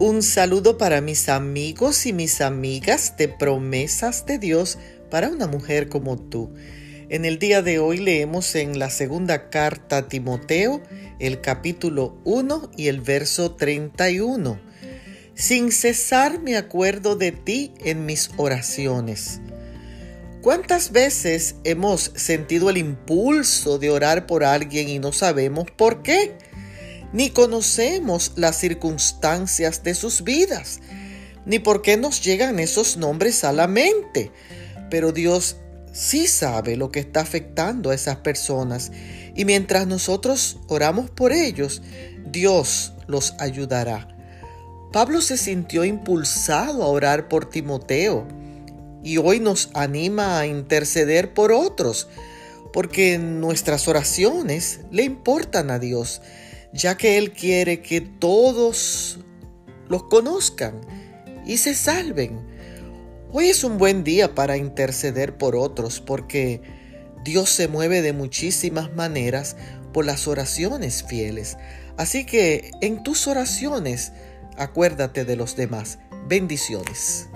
Un saludo para mis amigos y mis amigas de promesas de Dios para una mujer como tú. En el día de hoy leemos en la segunda carta a Timoteo el capítulo 1 y el verso 31. Sin cesar me acuerdo de ti en mis oraciones. ¿Cuántas veces hemos sentido el impulso de orar por alguien y no sabemos por qué? Ni conocemos las circunstancias de sus vidas, ni por qué nos llegan esos nombres a la mente. Pero Dios sí sabe lo que está afectando a esas personas y mientras nosotros oramos por ellos, Dios los ayudará. Pablo se sintió impulsado a orar por Timoteo y hoy nos anima a interceder por otros, porque nuestras oraciones le importan a Dios, ya que Él quiere que todos los conozcan y se salven. Hoy es un buen día para interceder por otros, porque Dios se mueve de muchísimas maneras por las oraciones fieles. Así que en tus oraciones, acuérdate de los demás. Bendiciones.